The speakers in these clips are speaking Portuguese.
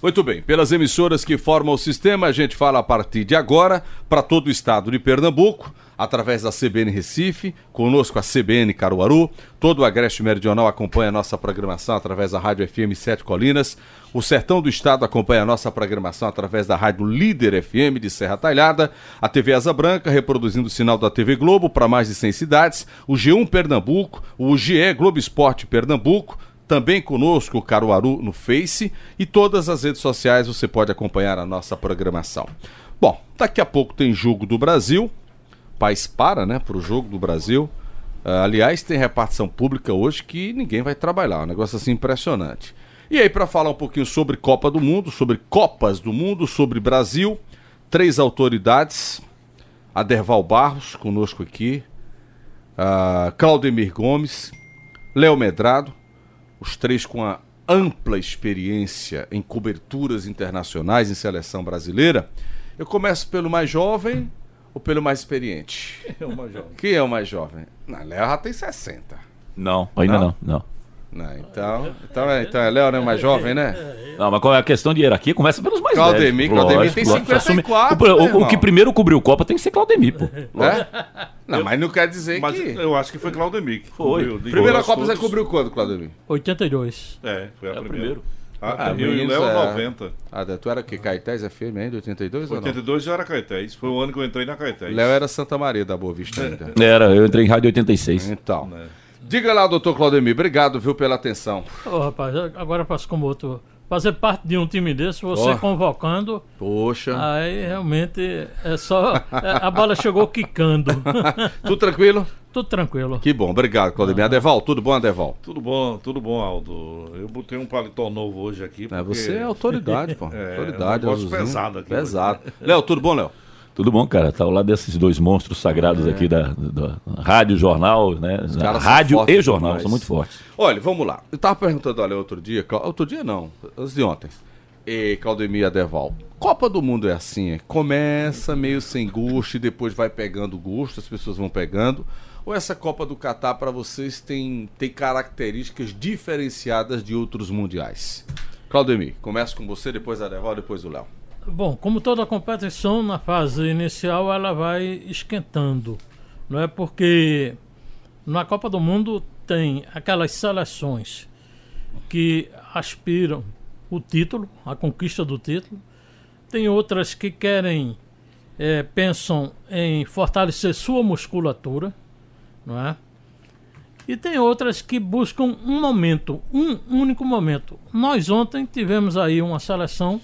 Muito bem, pelas emissoras que formam o sistema, a gente fala a partir de agora para todo o estado de Pernambuco, através da CBN Recife, conosco a CBN Caruaru, todo o Agreste Meridional acompanha a nossa programação através da Rádio FM Sete Colinas, o Sertão do Estado acompanha a nossa programação através da Rádio Líder FM de Serra Talhada, a TV Asa Branca reproduzindo o sinal da TV Globo para mais de 100 cidades, o G1 Pernambuco, o GE Globo Esporte Pernambuco, também conosco, Caruaru, no Face e todas as redes sociais você pode acompanhar a nossa programação. Bom, daqui a pouco tem Jogo do Brasil. O país para, né, para o Jogo do Brasil. Uh, aliás, tem repartição pública hoje que ninguém vai trabalhar. Um negócio assim impressionante. E aí, para falar um pouquinho sobre Copa do Mundo, sobre Copas do Mundo, sobre Brasil, três autoridades. Aderval Barros, conosco aqui. Uh, Claudemir Gomes. Léo Medrado os três com a ampla experiência em coberturas internacionais em seleção brasileira. Eu começo pelo mais jovem ou pelo mais experiente? Quem é o mais jovem? Quem é o mais jovem? Na Léo já tem 60. Não, ainda não, não. não. Então, então, é, então é Léo, né? Mais jovem, né? Não, mas qual é a questão de hierarquia? Começa pelos mais Claudemir, velhos. Claudemir tem Lógico, 54, O, meu o, o que primeiro cobriu Copa tem que ser Claudemir, pô. É? Não, mas não quer dizer Mas que. eu acho que foi Claudemir que Foi. cobriu. Primeira Copa você todos. cobriu quando, Claudemir? 82. É, foi a É o primeira. primeiro. Ah, Ah, eu e o Léo, é. 90. Ah, tu era que Caetés FM ainda, 82 ou não? 82 já era Caetés. Foi o ano que eu entrei na Caetés. Léo era Santa Maria da Boa Vista ainda. Era, eu entrei em rádio 86. Então. Né? Diga lá, doutor Claudemir, obrigado, viu, pela atenção. Ô, rapaz, agora passo como outro. Fazer parte de um time desse, você Ó. convocando, Poxa. aí realmente é só. é, a bola chegou quicando. Tudo tranquilo? Tudo tranquilo. Que bom, obrigado, Claudemir. Adeval, tudo bom, Adeval? Tudo bom, tudo bom, Aldo. Eu botei um paletó novo hoje aqui. É, porque- você é autoridade, pô. É, autoridade, um negócio azulzinho. pesado aqui Pesado. Léo, tudo bom, Léo? Tudo bom, cara? Tá ao lado desses dois monstros sagrados aqui da, da rádio, jornal, né? Da rádio e jornal, demais. são muito fortes. Olha, vamos lá. Eu tava perguntando, olha, outro dia, outro dia não, antes de ontem. E Claudemir e Adeval. Copa do Mundo é assim, é, começa meio sem gosto e depois vai pegando gosto, as pessoas vão pegando. Ou essa Copa do Catar para vocês tem, tem características diferenciadas de outros mundiais? Claudemir, começa com você, depois Adeval, depois o Léo. Bom, como toda competição, na fase inicial ela vai esquentando. Não é porque na Copa do Mundo tem aquelas seleções que aspiram o título, a conquista do título. Tem outras que querem, eh, pensam em fortalecer sua musculatura, não é? E tem outras que buscam um momento, um único momento. Nós ontem tivemos aí uma seleção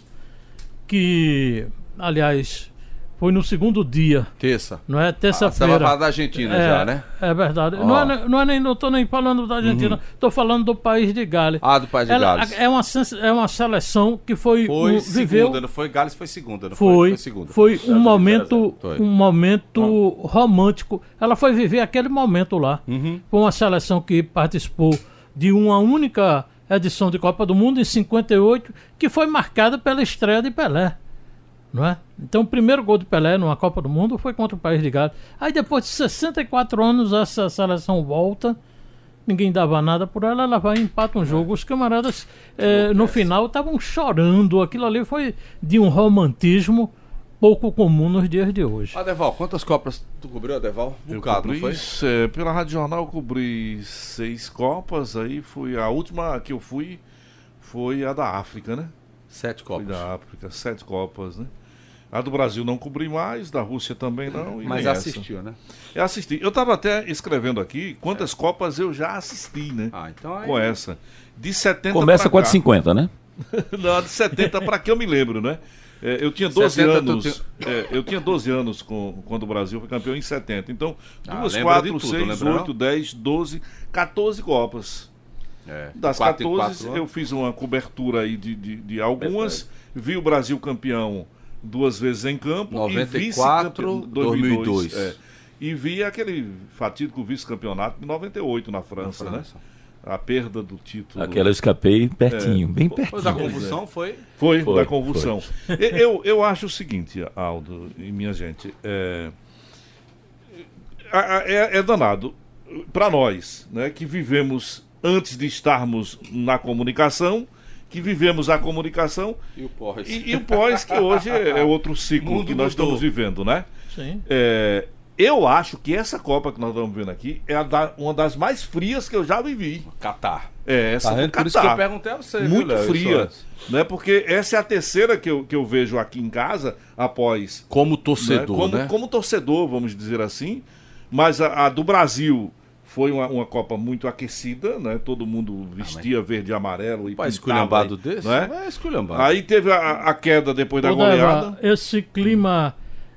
que, aliás, foi no segundo dia, Terça. não é? Ah, Você Terça-feira. da Argentina é, já, né? É verdade. Uhum. Não, é, não, é nem, não tô nem falando da Argentina, tô falando do país de Gales. Ah, do País de Ela- Gales. é, uma, é uma seleção que foi, Foi um- viveu segunda, não foi Gales, foi segunda, não foi, Foi segunda. foi um momento, Foi. um momento romântico. Ela foi viver aquele momento lá. Uhum. Foi uma seleção que participou de uma única edição de Copa do Mundo em 58, que foi marcada pela estreia de Pelé. Não é? Então o primeiro gol de Pelé numa Copa do Mundo foi contra o país de Gales. Aí depois de 64 anos essa seleção volta. Ninguém dava nada por ela, ela vai e empata um jogo. Os camaradas eh, no final estavam chorando. Aquilo ali foi de um romantismo pouco comum nos dias de hoje. Adeval, quantas Copas tu cobriu, Adeval? Um Eu bocado, não cobri, foi? é, pela Rádio Jornal eu cobri seis Copas, aí fui. A última que eu fui foi a da África, né? Sete Fui Copas. da África, sete Copas, né? A do Brasil não cobri mais, da Rússia também não. e Mas nem essa. assistiu, né? Eu assisti. Eu estava até escrevendo aqui quantas Copas eu já assisti, né? Ah, então aí... Com essa. De 70 Começa com a de cá. 50, né? Não, de 70 para que eu me lembro, né? É, eu tinha 12 70 tu anos. é, eu tinha 12 anos com, quando o Brasil foi campeão em 70. Então, Ah, 2, lembra 4, de tudo, 6, lembra não? 8, 10, 12, 14 Copas. É, Das quatro em 14, quatro eu anos. fiz uma cobertura aí de, de, de algumas. Vi o Brasil campeão duas vezes em campo. 94, e vice-campeão- 2002. é. E vi aquele fatídico vice-campeonato de 98 na França, Na né? A perda do título. Aquela eu escapei pertinho, bem Foi da pertinho. convulsão, foi? Foi, Foi, da convulsão. E- Eu, eu acho o seguinte, Aldo e minha gente, é, é, é danado para nós, né, que vivemos antes de estarmos na comunicação, que vivemos a comunicação E o pós. e, e o pós, que hoje é, é outro ciclo Mundo que nós mudou. estamos vivendo, né? Sim. É, eu acho que essa Copa que nós estamos vendo aqui é da- uma das mais frias que eu já vivi. Catar. É, essa Tá do vendo? Por isso que eu Catar. perguntei a você. viu, Muito Léo, isso fria. Né? Porque essa é a terceira que eu, que eu vejo aqui em casa após Como né? torcedor, como, né? como torcedor, vamos dizer assim. Mas a, a do Brasil foi uma, uma Copa muito aquecida, né? Todo mundo vestia verde e amarelo e Pai, pintava esculhambado aí, desse? né? É esculhambado. Aí teve a, a queda depois da Ô, goleada. esse clima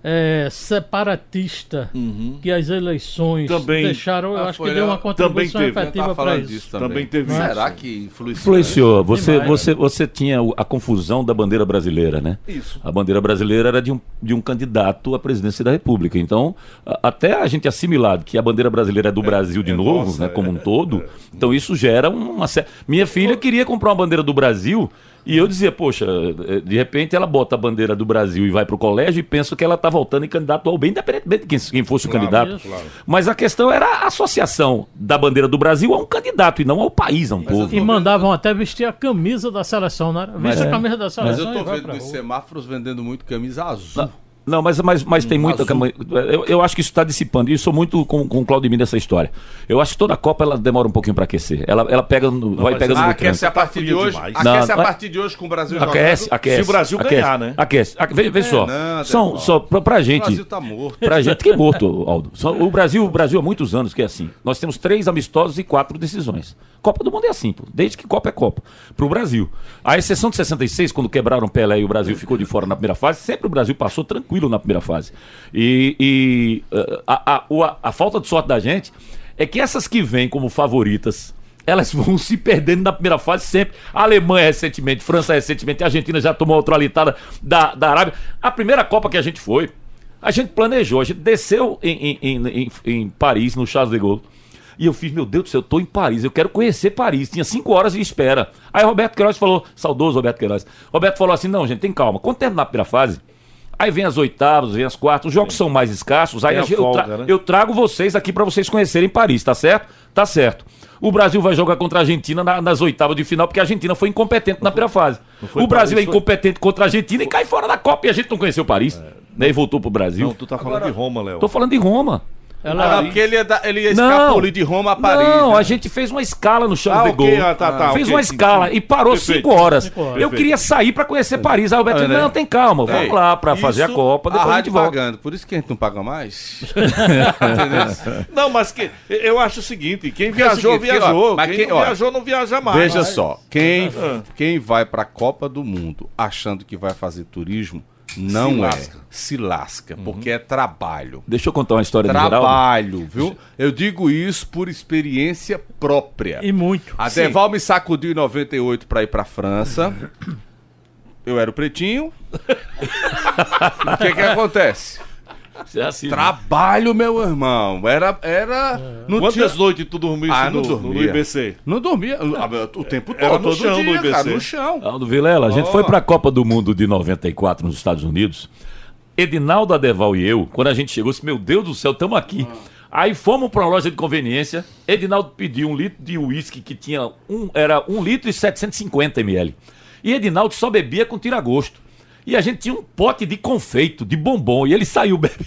é, separatista Uhum. que as eleições Também. deixaram, eu Ah, acho que deu né? uma contribuição teve. Efetiva para isso. disso também. Também teve Será isso. que influenciou? Influenciou. Você, Demais, você, você tinha a confusão da bandeira brasileira, né? Isso. A bandeira brasileira era de um, de um candidato à presidência da República. Então, a- até a gente assimilar que a bandeira brasileira é do Brasil de é novo, nossa, né, como um é, todo, então isso gera uma. Minha filha queria comprar uma bandeira do Brasil e eu dizia, poxa, eh, de repente ela bota a bandeira do Brasil e vai pro colégio e pensa que ela está voltando em candidato ao bem, independentemente de quem, quem fosse o Claro, candidato. claro. Mas a questão era a associação da bandeira do Brasil a um candidato e não ao país, a um povo. E mandavam até vestir a camisa da seleção, né? Veste é. a camisa da Mas seleção eu e tô vai vendo nos rua. semáforos vendendo muito camisa azul. Não, mas, mas, mas tem muita. azul. cama- Eu, eu acho que isso está dissipando. E eu sou muito com, com o Claudemir nessa história. Eu acho que toda Copa ela demora um pouquinho para aquecer. Ela, ela pega no, vai mas pegando no aquece a partir de hoje. demais. Aquece Não, a mas- partir de hoje com o Brasil Aquece, jogando. aquece. Se o Brasil aquece, ganhar, né? Aquece. Aque- Vê, vê só. não, são, só pra, pra O gente. Brasil tá morto. Pra gente que é morto, Aldo. Só- o Brasil, o Brasil há muitos anos que é assim. Nós temos três amistosos e quatro decisões. Copa do Mundo é assim, pô. desde que Copa é Copa. Pro Brasil. A exceção de 66, quando quebraram Pelé e o Brasil ficou de fora na primeira fase, sempre o Brasil passou tranquilo na primeira fase. E, e, uh, a, a, a, a falta de sorte da gente é que essas que vêm como favoritas. Elas vão se perdendo na primeira fase sempre. A Alemanha recentemente, França recentemente, a Argentina já tomou outra alitada da, da Arábia. A primeira Copa que a gente foi, a gente planejou, a gente desceu em, em, em, em- em Paris, no Charles de Gaulle. E eu fiz, meu Deus do céu, eu tô em Paris, eu quero conhecer Paris. Tinha cinco horas de espera. Aí Roberto Queiroz falou, saudoso Roberto Queiroz. Roberto falou assim: não, gente, tem calma. Quando terminar a primeira fase, aí vem as oitavas, vem as quartas, os jogos são mais escassos. Aí Tem a a gente- eu, folga, tra- né? eu trago vocês aqui pra vocês conhecerem Paris, tá certo? Tá certo. O Brasil vai jogar contra a Argentina na- nas oitavas de final, porque a Argentina foi incompetente na primeira fase. foi O Brasil é Paris, foi- incompetente contra a Argentina e cai fora da Copa e a gente não conheceu Paris. Né, e voltou pro Brasil. Não, tu tá falando de Roma, Léo. Tô falando de Roma. Ah, porque ele ia, dar- ele ia escapulir de Roma a Paris. Não, né? a gente fez uma escala no Charles Ah, de Gaulle. ah, tá, tá, fez ok, uma sim, escala sim. e parou Perfeito. cinco horas. Cinco horas. Eu queria sair pra conhecer Paris. Aí o Alberto É, disse, não, tem calma, vamos Ei, lá pra fazer a Copa, a depois a, rádio gente volta. pagando, por isso que a gente não paga mais. Não, mas que, eu acho o seguinte: quem é viajou, seguinte, viajou. mas quem quem- não ó, viajou, não viaja mais. Veja só, quem, Ah. quem vai pra Copa do Mundo achando que vai fazer turismo, não Se é. lasca. Se lasca, porque é trabalho. Deixa eu contar uma história Geraldo. Trabalho, viu? Eu digo isso por experiência própria. E muito. A Deval me sacudiu em 98 pra ir pra França. Eu era o pretinho. o que que acontece? Você é assim, né? Trabalho, meu irmão. Era. era não Quantas tinha- noites tu dormiste Ah, não no, no dormia. IBC? Não dormia o tempo todo. Era no todo chão dia, do IBC. cara, no chão. Aldo Vilela, a gente Ó. foi pra Copa do Mundo de 94 nos Estados Unidos. Edinaldo Adeval e eu, quando a gente chegou, disse, meu Deus do céu, estamos aqui. Aí fomos pra uma loja de conveniência. Edinaldo pediu um litro de uísque que tinha um, era 1 litro e 750 ml. E Edinaldo só bebia com tiragosto. E a gente tinha um pote de confeito, de bombom. E ele saiu bebendo,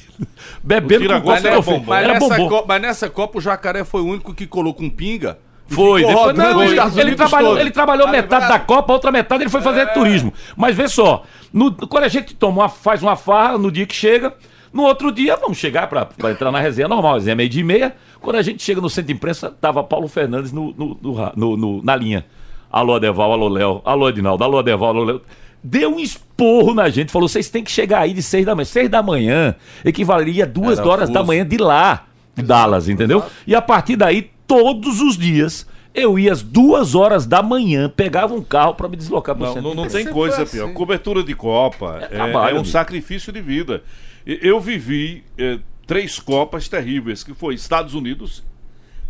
bebendo com gosto de confeito. bombom. Mas, Era nessa bombom. Copa, mas nessa Copa o Jacaré foi o único que colocou com pinga. Foi, depois, não, ele, ele trabalhou, todo. ele trabalhou Tá metade da Copa, a outra metade ele foi fazer turismo. Mas vê só, no- quando a gente toma faz uma farra no dia que chega, no outro dia vamos chegar pra entrar na resenha normal, resenha meio dia e meia. Quando a gente chega no centro de imprensa, tava Paulo Fernandes no, no- no na linha. Alô, Adeval, alô, Léo, alô, Edinaldo, alô, Adeval, alô, Léo. Deu um esporro na gente, falou: vocês têm que chegar aí de seis da manhã. Seis da manhã equivaleria a duas Era horas da fuso. manhã de lá, de Dallas, entendeu? E a partir daí, todos os dias, eu ia às duas horas da manhã, pegava um carro pra me deslocar pro Não, centro. não, não tem coisa foi pior. assim. Cobertura de Copa é, trabalho, é um amigo. sacrifício de vida. Eu vivi eh, três Copas terríveis, que foi Estados Unidos,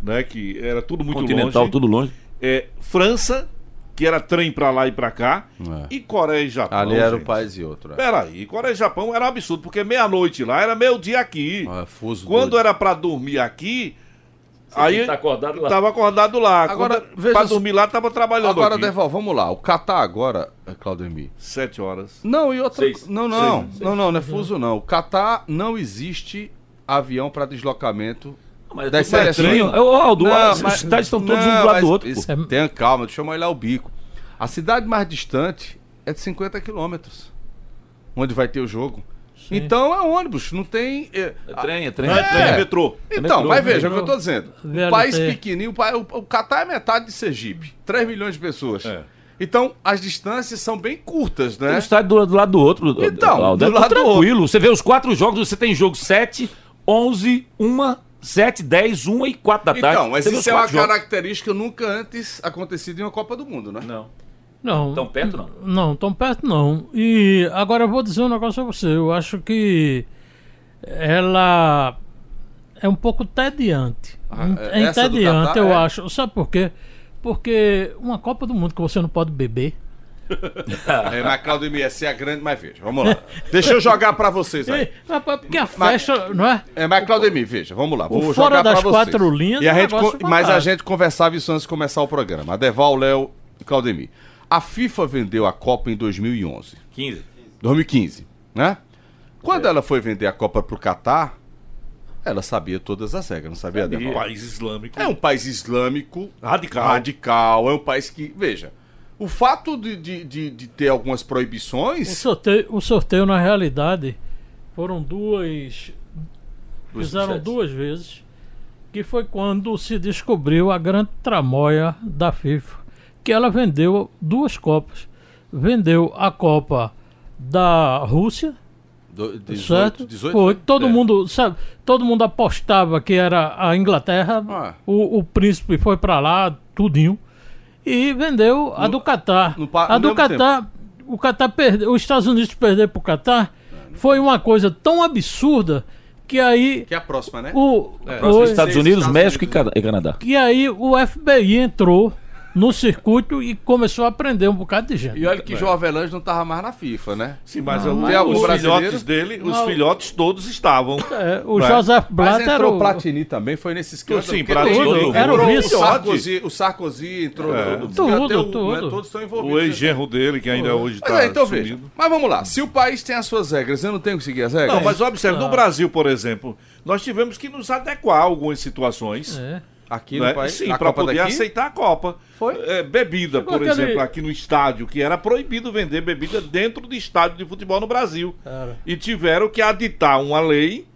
né, que era tudo muito Continental, longe. tudo longe. É, França, que era trem pra lá e pra cá. É. E Coreia e Japão. Ali era um gente. país e outro. É. Peraí, Coreia e Japão era um absurdo, porque meia-noite lá era meio dia aqui. É, fuso Quando doido. era pra dormir aqui, Aí tá acordado lá. tava acordado lá. Agora, Quando, veja pra dormir lá, tava trabalhando Agora, aqui. Deval, vamos lá. O Catar agora, é, Claudemir. Sete horas. Não, e outra. Seis. Não, não. Seis. Não, não, não é fuso, não. O Catar não existe avião para deslocamento. Mas certinho. seleções. Ô, Aldo, Não, os mas- estádios estão todos não, um do lado do outro. isso- pô. Tenha calma, deixa eu molhar o bico. A cidade mais distante é de 50 quilômetros. Onde vai ter o jogo. Então é ônibus, não tem. é, É trem, é trem. Não é trem, é metrô. Então, metrô, mas veja o que eu tô dizendo. O VLT. país pequenininho, o, Catar é metade de Sergipe. 3 milhões de pessoas. É. Então, as distâncias são bem curtas, Tem né? um estádio do, do lado do outro. Então, Aldo, do é lado do tranquilo. Você vê os quatro jogos, você tem jogo 7, 11, 1, 7, 10, 1 e 4 da tarde. Então, mas isso é uma jogos. característica nunca antes acontecida em uma Copa do Mundo, né? Não. Não. Tão perto, não? Não, tão perto não. E agora eu vou dizer um negócio a você. Eu acho que ela é um pouco tediante. Ah, é do entediante, Catar eu é? acho. Sabe por quê? Porque uma Copa do Mundo que você não pode beber. É, mas Claudemir, essa é a grande, mas veja, vamos lá. Deixa eu jogar pra vocês aí. É, porque a Mas- festa, não é? É, mas Claudemir, veja, vamos lá. Vou fora jogar das pra vocês. quatro linhas E a é um gente, con- mas a gente conversava isso antes de começar o programa. Adeval, Léo e Claudemir. A FIFA vendeu a Copa em 2011. 15. 2015, né? Quando ela foi vender a Copa pro Catar, ela sabia todas as regras, não sabia, Um Adeval? país islâmico. É um país islâmico Radical. radical, é um país que, veja, o fato de, de, de, de ter algumas O proibições, sorteio, o sorteio, na realidade, foram duas. Fizeram duas vezes. Que foi quando se descobriu a grande tramóia da FIFA. Que ela vendeu duas Copas. Vendeu a Copa da Rússia, do- 18, certo? 18 foi, todo É. mundo, sabe, todo mundo apostava que era a Inglaterra. Ah. O, o príncipe foi pra lá, tudinho. E vendeu a No- do Catar. A do Catar, o Catar perdeu, os Estados Unidos perder pro Catar foi uma coisa tão absurda que aí Que é a próxima, né? o, Próximo o- Estados Seis Unidos, Estados México Unidos. E, e Canadá. que aí o FBI entrou no circuito e começou a prender um bocado de gente. E olha que João Avelange não tava mais na FIFA, né? Sim, mas Não, algum os filhotes dele, os Não. filhotes todos estavam. É, o Vai. Joseph Mas Blatter entrou o... Platini também, foi nesse escândalo. Sim, Platini, era o vice. o Sarkozy, o Sarkozy entrou. É. tudo, Tudo, o- tudo. né, todos estão envolvidos. O ex-genro dele, que ainda hoje está é, então veja. sumido. Mas vamos lá. Se o país tem as suas regras, eu não tenho que seguir as regras? Não, mas observe, no Brasil, por exemplo, nós tivemos que nos adequar a algumas situações. É. Aqui né? no país, Sim, para Copa poder daqui, aceitar a Copa. Foi? É, bebida, por aquele- exemplo, aqui no estádio, que era proibido vender bebida dentro de estádio de futebol no Brasil. Era. E tiveram que aditar uma lei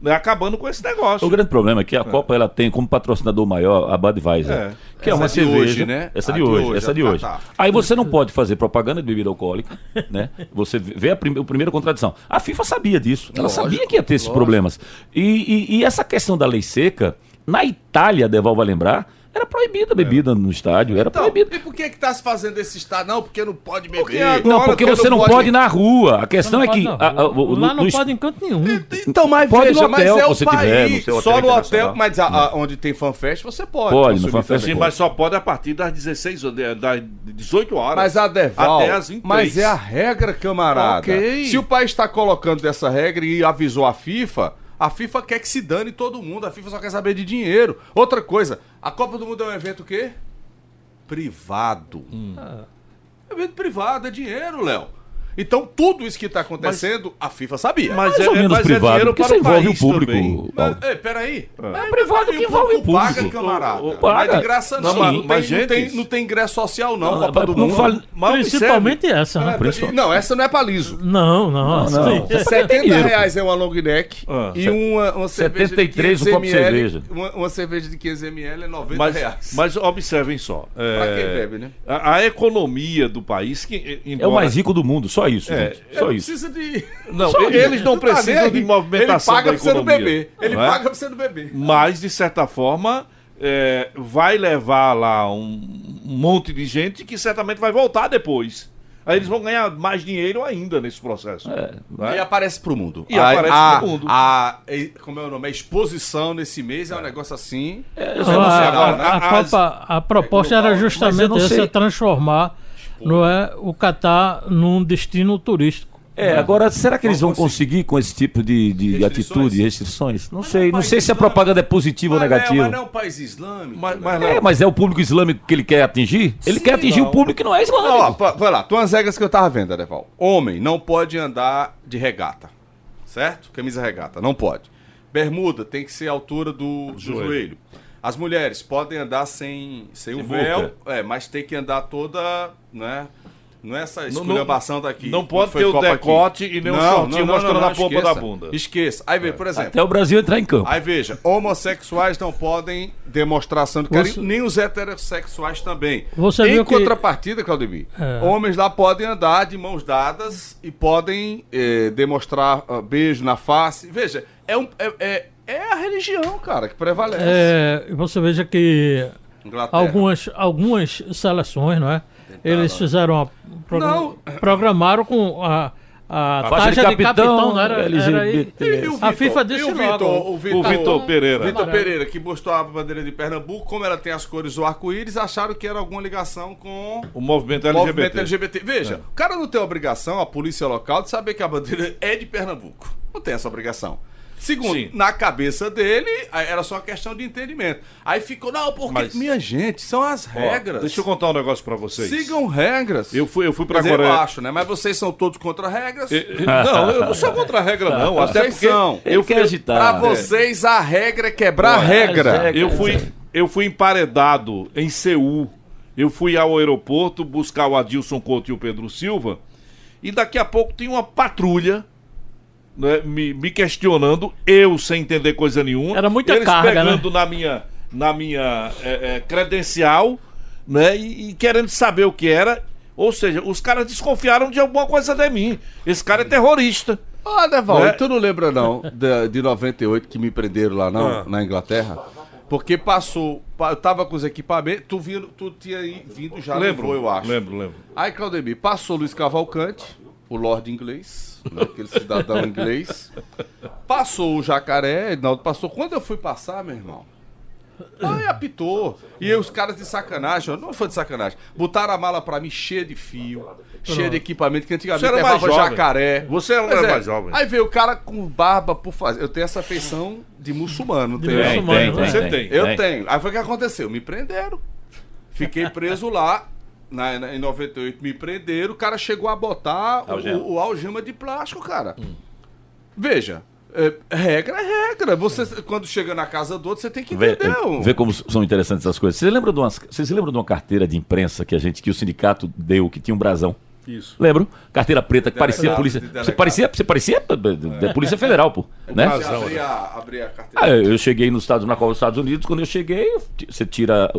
né, acabando com esse negócio. O grande problema é que a Copa ela tem como patrocinador maior a Budweiser, É. que é Essa uma de cerveja, hoje, né? Essa A de de hoje, hoje, essa de do hoje. Catar. Aí você não pode fazer propaganda de bebida alcoólica, né? Você vê a, prime a primeira contradição. A FIFA sabia disso, ela Lógico, sabia que ia ter esses lógico. problemas. E, e- e essa questão da lei seca, na Itália, Deval vai lembrar, era proibida a bebida no estádio, era Então, proibida. e por que que tá se fazendo esse estado? Não, porque não pode beber. Porque agora- Não, porque porque você não pode ir na rua. A questão é que. pode, a- não. a- o- Lá no- não no- pode em canto nenhum. Então, mas Pode veja, no mas hotel, é o se país. tiver, no seu hotel só no hotel, mas a- a- onde tem fanfest você pode. Pode, no fanfest. Sim, mas só pode a partir das 16 horas, de- das 18 horas. Mas a Deval, Até as 23. mas é a regra, camarada. Ok. Se o país está colocando dessa regra e avisou a FIFA, a FIFA quer que se dane todo mundo. A FIFA só quer saber de dinheiro. Outra coisa, a Copa do Mundo é um evento o quê? Privado. É evento privado, é dinheiro, Léo. Então, tudo isso que está acontecendo, a FIFA sabia. Mas Mais ou menos mas privado, dinheiro porque para isso envolve o país público. também. Mas, ei, peraí. É privado que envolve o Paga, público. camarada. O- o- Não é de paga. graça, não. Não, Não, mas- tem, mas, não, tem, gente- não tem ingresso social, não. Não, Copa do não Mundo. fale- Mas Principalmente essa, né? É, Principal- Não, essa não é pra liso. Não, não. Não, não. sim. 70 dinheiro, reais é uma long neck Ah, e set- uma, uma cerveja 73 de um 500 copo de cerveja. Uma, uma cerveja de 500 ml é 90 Mas, reais. mas observem só. é, Pra quem bebe, né? A, a economia do país. Que, É o mais rico do mundo, só isso, É, gente. Só Não isso. precisa de... Não, Só eles não tá precisam nem de movimentação Ele paga você não economia, beber. Ele não é? paga pra você não beber. Mas, de certa forma, é, vai levar lá um, um monte de gente que certamente vai voltar depois. Aí eles vão ganhar mais dinheiro ainda nesse processo. É. é? E aparece pro mundo. E a, aparece a, pro mundo. A, e- como é o nome? A exposição nesse mês é, um negócio assim. É, eu Não, só não sei a, agora. né? a- a As- Copa- a proposta era justamente essa, transformar não é, o Catar num destino turístico. É, agora, será que eles Vão conseguir com esse tipo de, de atitude, restrições? Não Mas sei. é um Não sei se a propaganda é positiva ou negativa. mas não é um país islâmico. Mas, né? mas, É, mas é o público islâmico que ele quer atingir? Ele Sim, quer atingir não. o público que não é Ó, islâmico. pa- vai lá, tem umas regras que eu tava vendo, Adeval. Homem não pode andar de regata, certo? Camisa regata, não pode. Bermuda tem que ser a altura do, do Joelho. joelho. As mulheres podem andar sem, sem o véu, é, mas tem que andar toda, né? Não é essa não- esculhambação daqui. não pode ter o decote e nem o shortinho mostrando a polpa da bunda. Esqueça. Aí, vê, por exemplo, Até o Brasil entrar em campo. Aí veja, homossexuais não podem demonstração de carinho, Você- nem os heterossexuais também. Você em viu que- contrapartida, Claudemir, É. homens lá podem andar de mãos dadas e podem eh, demonstrar ah, beijo na face. Veja, é, um, é, é, é a religião, cara, que prevalece. É, e você veja que Inglaterra. algumas, algumas seleções, não é? Eles fizeram a, pro- Não. programaram com a, a, faixa de taxa de capitão, capitão, não era, era LGBT. E o a Vitor? FIFA E disse o logo. Vitor, O Vitor Pereira. Vitor. Pereira, que mostrou a bandeira de Pernambuco, como ela tem as cores do arco-íris, acharam que era alguma ligação com o movimento o LGBT. movimento LGBT. Veja, o cara não tem obrigação, a polícia local, de saber que a bandeira é de Pernambuco. Não tem essa obrigação. Segundo, Sim. na cabeça dele, era só questão de entendimento. Aí ficou, não, porque. Mas- Minha gente, são as Ó, regras. deixa eu contar um negócio pra vocês. Sigam regras. Eu fui, eu fui pra Coreia. eu acho, né? Mas vocês são todos contra regras. E- e- Não, eu não sou contra a regra, não. Vocês Até porque são. Eu quer fui, agitar. Pra vocês, a regra é quebrar a regra. eu fui, eu fui emparedado em Seul. Eu fui ao aeroporto buscar o Adilson Couto e o Pedro Silva. E daqui a pouco tem uma patrulha né, me, me questionando, eu sem entender coisa nenhuma. Era muita eles carga, pegando na minha, na minha é, é, credencial né, e, e querendo saber o que era. Ou seja, os caras desconfiaram de alguma coisa de mim. Esse cara é terrorista. Ah, Deval, Né? tu não lembra não de, de 98 que me prenderam lá não, Ah. na Inglaterra? Porque passou, pa- eu tava com os equipamentos, tu, vindo, tu tinha aí vindo já lembro, voo, eu acho. lembro, lembro. Aí, Claudemir, passou Luiz Cavalcante, o Lorde inglês, né, aquele cidadão inglês. Passou o Jacaré, não, passou. Quando eu fui passar, meu irmão, aí apitou. E aí os caras de sacanagem, não foi de sacanagem, botaram a mala pra mim cheia de fio, cheia de equipamento, que antigamente Você era mais levava jovem. jacaré. Você era Pois é. mais jovem. Aí veio o cara com barba por fazer. Eu tenho essa feição de muçulmano, muçulmano, tem, né? Você tem. Eu tenho. Aí foi o que aconteceu. Me prenderam. Fiquei preso lá. Na, na- em 98 me prenderam. O cara chegou a botar o- Algema. O, o algema de plástico, cara. Veja. é, regra é regra. Você, quando chega na casa do outro, você tem que Vê, entender. o- vê como são interessantes essas coisas. Vocês lembram de umas, vocês lembram de uma carteira de imprensa que a gente, que o sindicato deu, que tinha um brasão? Isso. Lembro? Carteira preta que parecia polícia. Você parecia, você parecia da- da Polícia Federal, pô. Né? Você abrir a, abrir a carteira. Ah, eu cheguei nos Estados, na Copa dos Estados Unidos, quando eu cheguei, você tira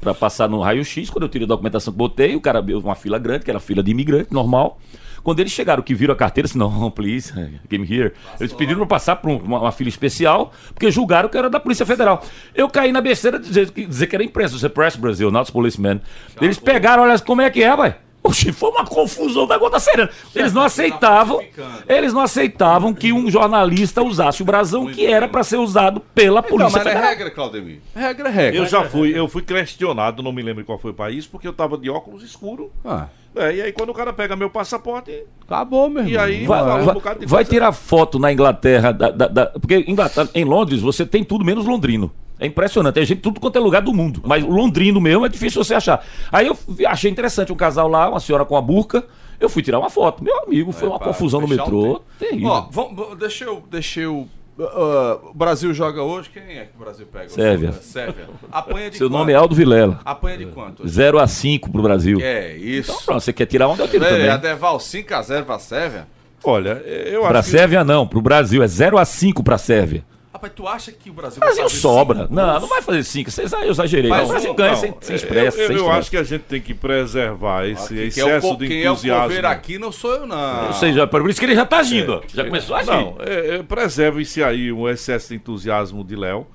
pra passar no raio-x, quando eu tirei a documentação que botei, o cara abriu uma fila grande, que era fila de imigrante, normal. Quando eles chegaram, que viram a carteira, assim, não, please, came here. Eles pediram pra passar por um- uma, uma fila especial, porque julgaram que era da Polícia Federal. Eu caí na besteira de dizer, que- dizer que era imprensa, você Press Brasil, not policeman. Eles pegaram, olha como é que é, vai. Oxi, foi uma confusão da gota serena. Eles não aceitavam, eles não aceitavam que um jornalista usasse o brasão que era pra ser usado pela Então, Polícia mas é regra, Claudemir. Regra é regra. Eu já fui, eu fui questionado, não me lembro qual foi o país, porque eu tava de óculos escuro. Ah, É, e aí quando o cara pega meu passaporte, acabou, meu irmão. E aí- Vai, Fala um vai- bocado de vai coisa. tirar foto na Inglaterra, da- da- da- porque Inglaterra- em Londres você tem tudo menos londrino. É impressionante, tem gente de tudo quanto é lugar do mundo. Mas o londrino mesmo é difícil você achar. Aí eu achei interessante um casal lá, uma senhora com a burca. Eu fui tirar uma foto. Meu amigo, foi uma pra confusão no metrô. Terrível. Ó, vamos, deixa eu. Deixa eu ah, o Brasil joga hoje. Quem é que o Brasil pega? Sérvia. Sérvia. Apanha de Seu quanto? nome é Aldo Vilela. Apanha de quanto? 0 a 5 pro Brasil. É, isso. Então pronto, você quer tirar onda, eu tiro É, também. a Deval 5x0 pra Sérvia. olha, eu Pra acho que Sérvia não, pro Brasil é 0 a 5 pra Sérvia. Rapaz, tu acha que o Brasil O Brasil fazer sobra. cinco Não, não vai fazer 5. Eu exagerei. Mas não, o Brasil não, ganha não, sem, sem eu- expressa. Eu, eu estresse. acho que a gente tem que preservar esse Quem é o excesso co- de Quem é o entusiasmo. aqui não sou eu, não. Ou seja, por isso que ele já tá agindo. ó. Já começou a agir. Não, é, é, preserve-se aí um excesso de entusiasmo de Léo.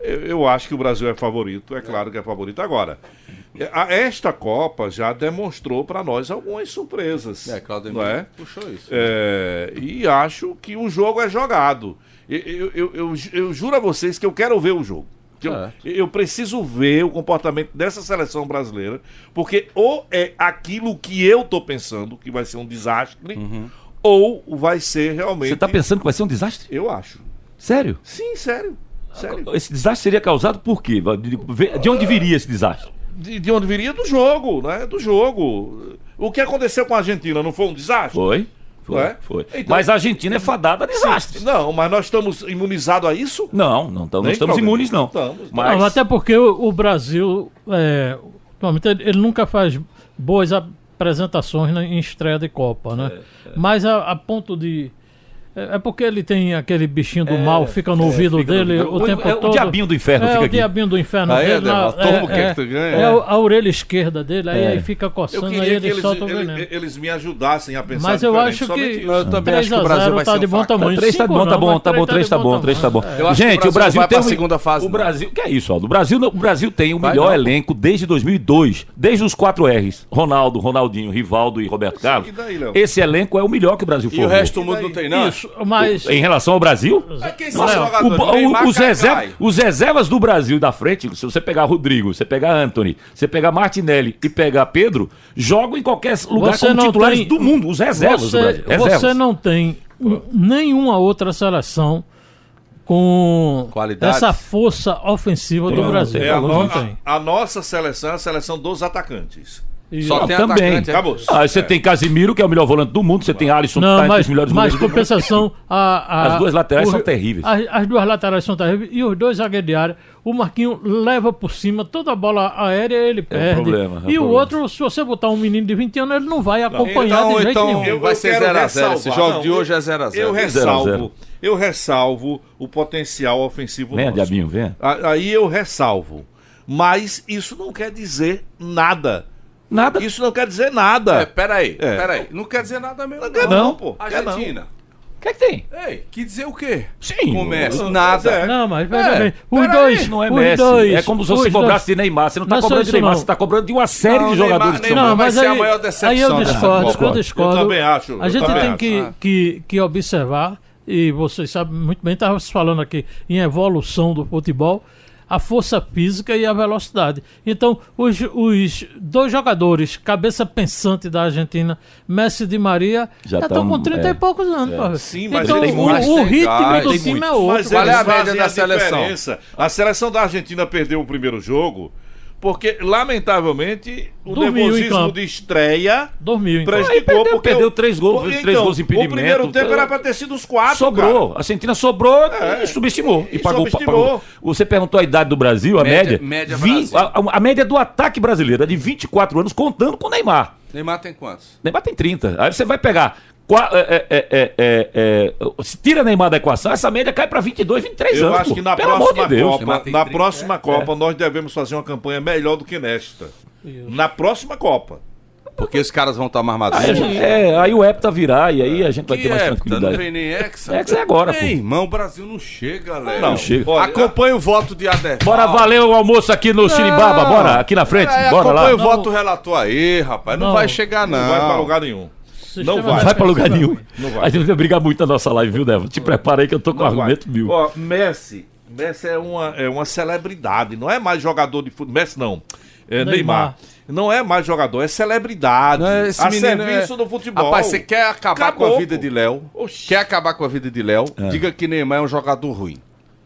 Eu, eu acho que o Brasil é favorito, é claro que é favorito. Agora, é, a- esta Copa já demonstrou para nós algumas surpresas. É, Claudio não é? puxou isso. É, e acho que o jogo é jogado. Eu, eu, eu, eu, juro a vocês que eu quero ver o jogo. Eu, eu preciso ver o comportamento dessa seleção brasileira, porque ou é aquilo que eu tô pensando, que vai ser um desastre, ou vai ser realmente. Você tá pensando que vai ser um desastre? Eu acho. Sério? Sim, sério. Sério. Esse desastre seria causado por quê? De- De onde viria esse desastre? De, de onde viria? Do jogo, né? Do jogo. O que aconteceu com a Argentina não foi um desastre? Foi? Foi. É? foi. Então- Mas a Argentina é fadada a desastres. Não, mas nós estamos imunizados a isso? Não, não, tamo- não estamos problema. imunes, não. Estamos. Mas Não, até porque o, o Brasil, é, normalmente ele, ele nunca faz boas apresentações na- em estreia de Copa, né? Mas a, a ponto de. É, é porque ele tem aquele bichinho do mal, fica no ouvido fica no- dele o- o, tempo é o todo. diabinho do inferno, É, fica o aqui. diabinho do inferno Aí, dele. Ademar, toma o que que tu ganha. é a, a orelha esquerda dele, aí, É. aí fica coçando, aí ele eles, solta o veneno. eles me ajudassem a pensar Mas eu acho que isso. Eu também 3 acho que o a Brasil 0 vai tá ser de um bom tamanho. Três tá Cinco bom, tá não, bom, tá bom, três três tá de bom, três tá bom. Gente, o Brasil o Brasil vai tem um- segunda fase, O não. Brasil, que é isso, Aldo? O Brasil, o Brasil tem o melhor não. elenco desde 2002, desde os quatro R's. Ronaldo, Ronaldinho, Rivaldo e Roberto Carlos. Esse elenco é o melhor que o Brasil E o formou. resto do mundo não tem, não? Mas. Em relação ao Brasil? Mas quem são os é, O- jogadores? os, reserva- os reservas do Brasil da frente, se você pegar Rodrigo, você pegar Anthony, você pegar Martinelli e pegar Pedro, jogam em qualquer lugar Você como não titulares tem- do mundo, os reservas do Você, Brasil. Reservas. você não tem um- nenhuma outra seleção com Qualidade? essa força ofensiva do Tem, Brasil. tem, É a, a- a nossa seleção é a seleção dos atacantes. E- Só Não, tem também. atacante. é? Acabou. Ah, você tem Casimiro, que é o melhor volante do mundo, você tem Alisson, que Não, tá entre mas, os melhores mas goleiros do mundo. compensação, a, a- As duas laterais o- são terríveis. As, as duas laterais são terríveis e os dois zagueiros de área. O Marquinho leva por cima, toda a bola aérea ele perde. problema, é o e o problema. outro, se você botar um menino de 20 anos, ele não vai acompanhar Então, de jeito então nenhum. Eu- vai eu ser quero 0x0. Esse jogo Não, de hoje é 0x0. Eu Zero a ressalvo, zero. eu ressalvo o potencial ofensivo Venha, nosso. Diabinho. A- Aí eu ressalvo. Mas isso não quer dizer nada. Nada. Isso não quer dizer nada. É, peraí, É. peraí. Não quer dizer nada mesmo. Não quer não, pô. Quer Argentina. O que é que tem? Ei, quer dizer o quê? Sim. Começa. Não, Nada. é. Não, mas veja É, bem, os dois. Não é os Messi. dois, é como se você dois- cobrasse de Neymar. Você não Não está é cobrando de Neymar, não. você está cobrando de uma série Não, de Neymar- jogadores que são Neymar Não, vai mas ser a aí, maior aí decepção eu dessa discordo, eu discordo. Eu também acho, eu A gente tem acho. que, Ah. que, que observar, e vocês sabem muito bem, estava se falando aqui em evolução do futebol, a força física e a velocidade. Então, os, os dois jogadores, cabeça pensante da Argentina, Messi e Di Maria, Já estão tão- com 30 é. e poucos anos. pô. Sim, mas então, tem o, muito. o ritmo gás, do time muito. é outro. Mas Qual é a média da seleção? diferença. A seleção da Argentina perdeu o primeiro jogo porque, lamentavelmente, o Dormiu nervosismo de estreia Dormiu, então. prejudicou. perdeu- porque perdeu o- três gols, fez três gols de O primeiro impedimento. tempo era para ter sido os quatro. Sobrou. cara. A Argentina sobrou É. e subestimou. E, E pagou, subestimou. pagou. Você perguntou a idade do Brasil, a Média- média. média Vi- Brasil. a, a média do ataque brasileiro é de 24 anos, contando com o Neymar. Neymar tem quantos? Neymar tem 30. Aí você vai pegar. Qua- é, é, é, é, é, se tira Neymar da equação, essa média cai para 22, 23 Eu anos. acho pô. que na Pelo próxima de Deus. Copa, na 30, próxima é. Copa, nós devemos fazer uma campanha melhor do que nesta. Na próxima Copa. Porque os caras vão estar mais Aí, maduros. gente- é, aí o Hepta virar e aí a gente vai ter mais Hepta? Não tranquilidade. vem nem Hexa. Hexa é agora, pô. Ei, irmão, o Brasil não chega, Léo. Não, chega. olha, Acompanha o voto de Aderval. Bora valer o almoço aqui no Siribaba, bora, aqui na frente, É, bora lá. acompanha o Não. voto do relator aí, rapaz. Não, Não. vai chegar, não. Não vai para lugar nenhum. Sistema Não vai. Não vai pra lugar nenhum. Não vai. A gente vai brigar muito na nossa live, viu, Deva? Te prepara aí que eu tô com Não argumento vai. mil. Ó, Messi. Messi é uma, é uma celebridade. Não é mais jogador de futebol. Messi não. É Neymar. Neymar. Não é mais jogador, é celebridade. Não, esse a menino serviço é- do futebol. Rapaz, você quer acabar Acabou, com a vida pô. de Léo? Oxi. Quer acabar com a vida de Léo? Diga que Neymar é um jogador ruim.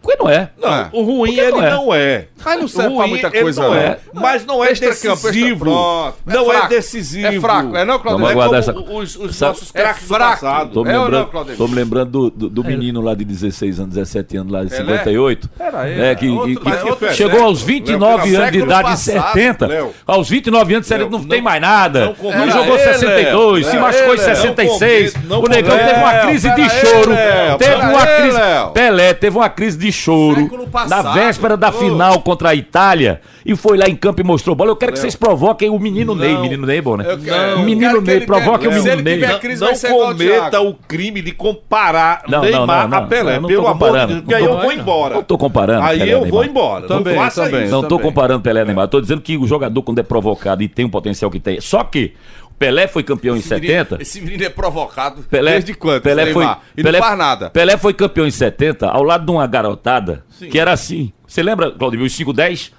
Por que não é? Não, Ah. o ruim que ele não é? não é. Mas não serve pra muita ele coisa, não não. é. Mas não é Extra-campo, decisivo. extra-pronto. É não é fraco. decisivo. É fraco, é não, Claudio? Vamos É aguardar como essa- os, os Sabe- nossos É fraco. Tô me É ou lembrando, não, tô me lembrando do, do, do menino lá de 16 anos, 17 anos, lá de Pelé? 58. Pera aí, é, que, outro- que- que outro chegou aos 29 Léo, anos de idade, passado, 70. Léo. Aos 29 anos, ele não, tem mais nada. não jogou ele, 62, se machucou em Era ele, 66. não cometa- não o Negão teve uma crise de choro. Léo, Teve uma crise. Léo. Pelé teve uma crise de choro na véspera da Ô. final contra a Itália e foi lá em campo e mostrou bola. Eu quero que vocês provoquem o menino Ney. Menino Ney, é bom, né? Quero- menino que Ney, provoque o menino Ney. Não, crise, não cometa o crime de comparar Não, Neymar não, não, a Pelé. não, não pelo tô amor de comparando, Deus, não que aí eu vou embora. Não tô comparando Aí eu vou embora. Também, não faça também. Não tô comparando Pelé e Neymar. Tô dizendo que o jogador, quando é provocado e tem o potencial que tem. Só que Pelé foi campeão em Esse menino- 70. Esse menino é provocado Pelé, desde quando? Pelé foi? E Pelé, não faz nada. Pelé foi campeão em 70 ao lado de uma garotada que era assim. Você lembra, Claudio, os 5-10?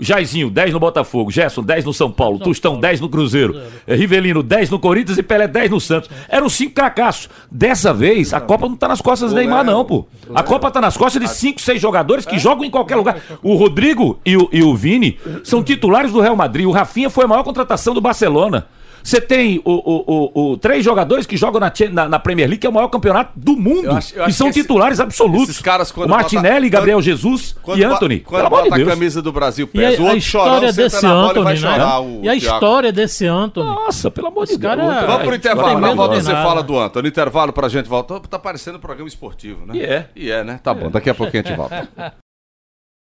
Jairzinho, 10 no Botafogo, Gerson, 10 no São Paulo, Tostão, 10 no Cruzeiro, eh, Rivelino, 10 no Corinthians e Pelé, 10 no Santos. Eram cinco cracassos. Dessa vez, a Copa não tá nas costas do Neymar, não, pô. A Copa tá nas costas de 5, 6 jogadores que jogam em qualquer lugar. O Rodrigo e o, e o Vini são titulares do Real Madrid. O Rafinha foi a maior contratação do Barcelona. Você tem o, o- o- o- três jogadores que jogam na, na- na Premier League, que é o maior campeonato do mundo. Eu acho- eu e são que esse- titulares absolutos. esses caras, quando o Martinelli, bota- Gabriel quando- Jesus Quando e Anthony. Quando bota de a camisa do Brasil E a, pesa, o a outro chorão história senta desse na bola e vai Anthony, chorar. né? o E a Thiago. história desse Anthony. Nossa, pelo amor de Esse Deus. cara é- Vamos pro intervalo, na volta você fala do Antônio. Intervalo pra gente voltar. Tá parecendo um programa esportivo, né? E é. E é, né? Tá bom, daqui a pouquinho a gente volta.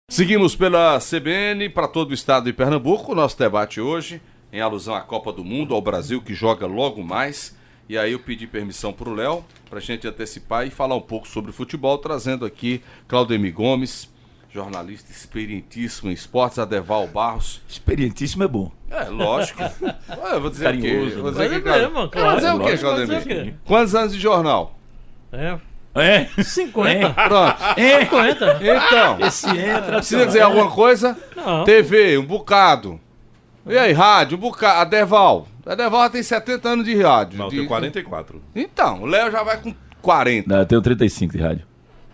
Seguimos pela CBN para todo o estado de Pernambuco. O nosso debate hoje, em alusão à Copa do Mundo, ao Brasil que joga logo mais. E aí eu pedi permissão pro Léo pra gente antecipar e falar um pouco sobre futebol, trazendo aqui Claudemir Gomes, jornalista experientíssimo em esportes, Adeval Barros. Experientíssimo é bom. É, lógico. Eu vou dizer o quê? Carinhoso, Eu Vou né? dizer Mas que, é mesmo, claro. Mas é o quê, Claudemir? é o? Quantos anos de jornal? É. É. 50. Pronto. 50. Então, Esse entra. precisa dizer alguma coisa? Não. TV, um bocado. E aí, rádio, um bocado. Adeval. Adeval já tem 70 anos de rádio. Não, de... tem 44. Então, o Léo já vai com 40. Não, eu tenho 35 de rádio.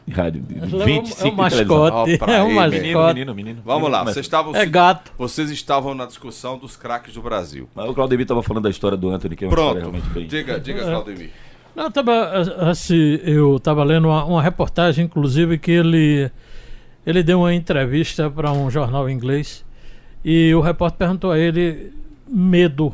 De rádio. De É o- 25 é de televisão. mascote. Pra É o ele, Menino, mascote. menino, menino. Vamos lá, vocês estavam, É gato. vocês estavam na discussão dos craques do Brasil. Mas o Claudemir estava falando da história do Anthony, que é uma história Pronto. realmente bem... Diga, diga, Claudemir. Não, eu tava, assim, eu estava lendo uma, uma reportagem, inclusive, que ele, ele deu uma entrevista para um jornal inglês e o repórter perguntou a ele medo.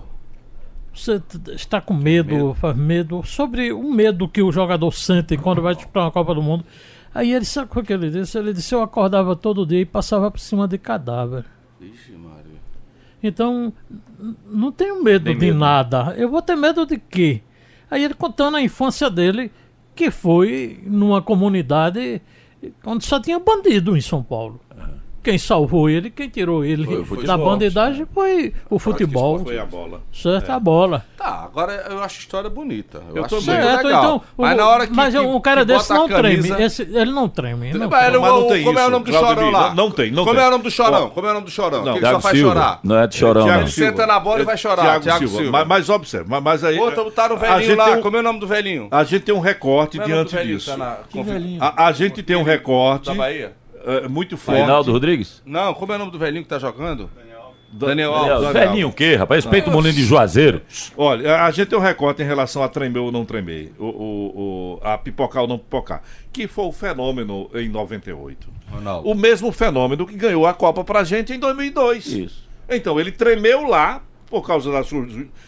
Você está com medo, Medo. faz medo, sobre o medo que o jogador sente quando vai disputar uma Copa do Mundo. Aí ele sabe o que ele disse? Ele disse: Eu acordava todo dia e passava por cima de cadáver. Ixi, Maria. Então, não tenho medo de medo. nada. Eu vou ter medo de quê? Aí ele contando a infância dele, que foi numa comunidade onde só tinha bandido em São Paulo. Quem salvou ele, quem tirou ele Foi o da bandidagem foi o futebol. Foi a bola. Certo, a bola. Tá, agora eu acho a história bonita. Eu, Eu acho Certo, legal. então. mas o- na hora que, mas que, um cara que desse não camisa... treme. Esse- ele não treme. Não Mas treme. Mas não o- tem como é o isso, nome do Claudemir, chorão lá? não- não tem, não Como tem. é o nome do chorão? Como é o nome do chorão? Não, que ele só faz Silva. chorar. Não é de chorão. Silva. senta na bola e vai chorar, Thiago Silva. Mas, observe, mas, aí. Outra, botaram o a velhinho gente lá. Como é o nome do velhinho? A gente tem um recorte é o diante velhinho? disso. Tá A, a gente tem um recorte Da Bahia? É, muito forte. Reinaldo Rodrigues? Não, como é o nome do velhinho que tá jogando? Da- Daniel Daniel, Alves. Velhinho o quê, rapaz? Respeita o Molinho de Juazeiro. Olha, a- gente tem um recorte em relação a tremer ou não tremer, o, o- o- a pipocar ou não pipocar, que foi o fenômeno em 98. Ronaldo. O mesmo fenômeno que ganhou a Copa pra gente em 2002. Isso. Então, ele tremeu lá por causa da sua,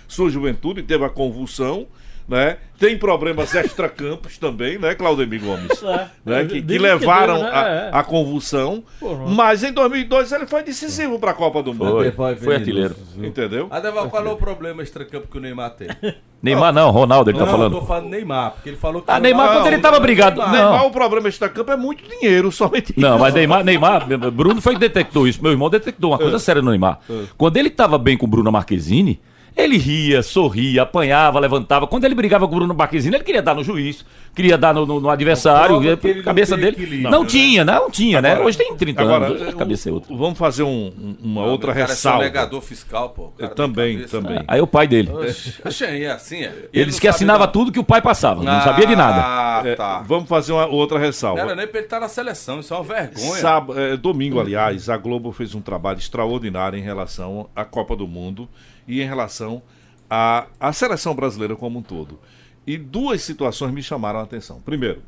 sua juventude, teve a convulsão, né? Tem problemas extracampos também, né, Claudemir Gomes? É. né? Que, que levaram deu, né? a, É. a convulsão. Porra. Mas em 2002 ele foi decisivo para a Copa do Mundo. Foi, foi artilheiro. Entendeu? Adeval, qual é o problema extracampo que o Neymar tem? Neymar não, Ronaldo, ele tá não, falando. eu tô falando Neymar, porque ele falou que... Ah, Neymar, quando ele tava brigado. Neymar, Não, o problema extracampo é muito dinheiro, somente não, isso. mas Neymar, Neymar, Bruno foi que detectou isso. Meu irmão detectou uma coisa séria no Neymar. Quando ele tava bem com o Bruno Marquezine, ele ria, sorria, apanhava, levantava. Quando ele brigava com o Bruno Marquezine, ele queria dar no juiz, queria dar no, no- no adversário. A cabeça não dele. Não né? tinha, né? Não tinha, né? Agora- Hoje tem 30 Agora, anos, hoje a cabeça é outra. o- vamos fazer um- um- uma outra o cara É ressalva. sonegador fiscal, pô. cara Também, cabeça. também. Aí o pai dele. Oxe, Oxe, é assim, é. Ele disse que assinava tudo que o pai passava, não sabia de nada. Ah, É, tá. Vamos fazer uma outra Não ressalva. era nem pra ele estar na seleção, isso é uma vergonha. Sábado, é, domingo, aliás, a Globo fez um trabalho extraordinário em relação à Copa do Mundo e em relação à, à seleção brasileira como um todo. E duas situações me chamaram a atenção. Primeiro,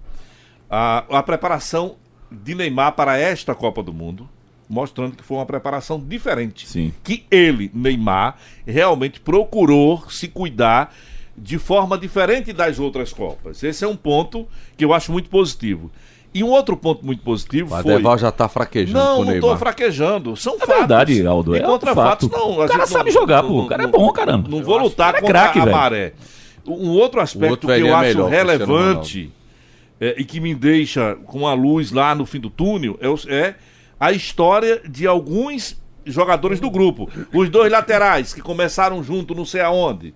a, a preparação de Neymar para esta Copa do Mundo, mostrando que foi uma preparação diferente. Sim. Que ele, Neymar, realmente procurou se cuidar de forma diferente das outras Copas. Esse é um ponto que eu acho muito positivo. E um outro ponto muito positivo O foi. Adeval já tá fraquejando Não, o não Neymar. tô fraquejando. São É fatos. verdade, Aldo, E é contra fato. fatos, não. O a cara sabe não- jogar, não- pô. O não- cara é bom, caramba. Não vou lutar O cara é contra craque, a velho. maré. Um outro aspecto outro que eu é acho melhor, relevante é, e que me deixa com a luz lá no fim do túnel é, o- é a história de alguns jogadores do grupo. Os dois laterais que começaram junto, não sei aonde.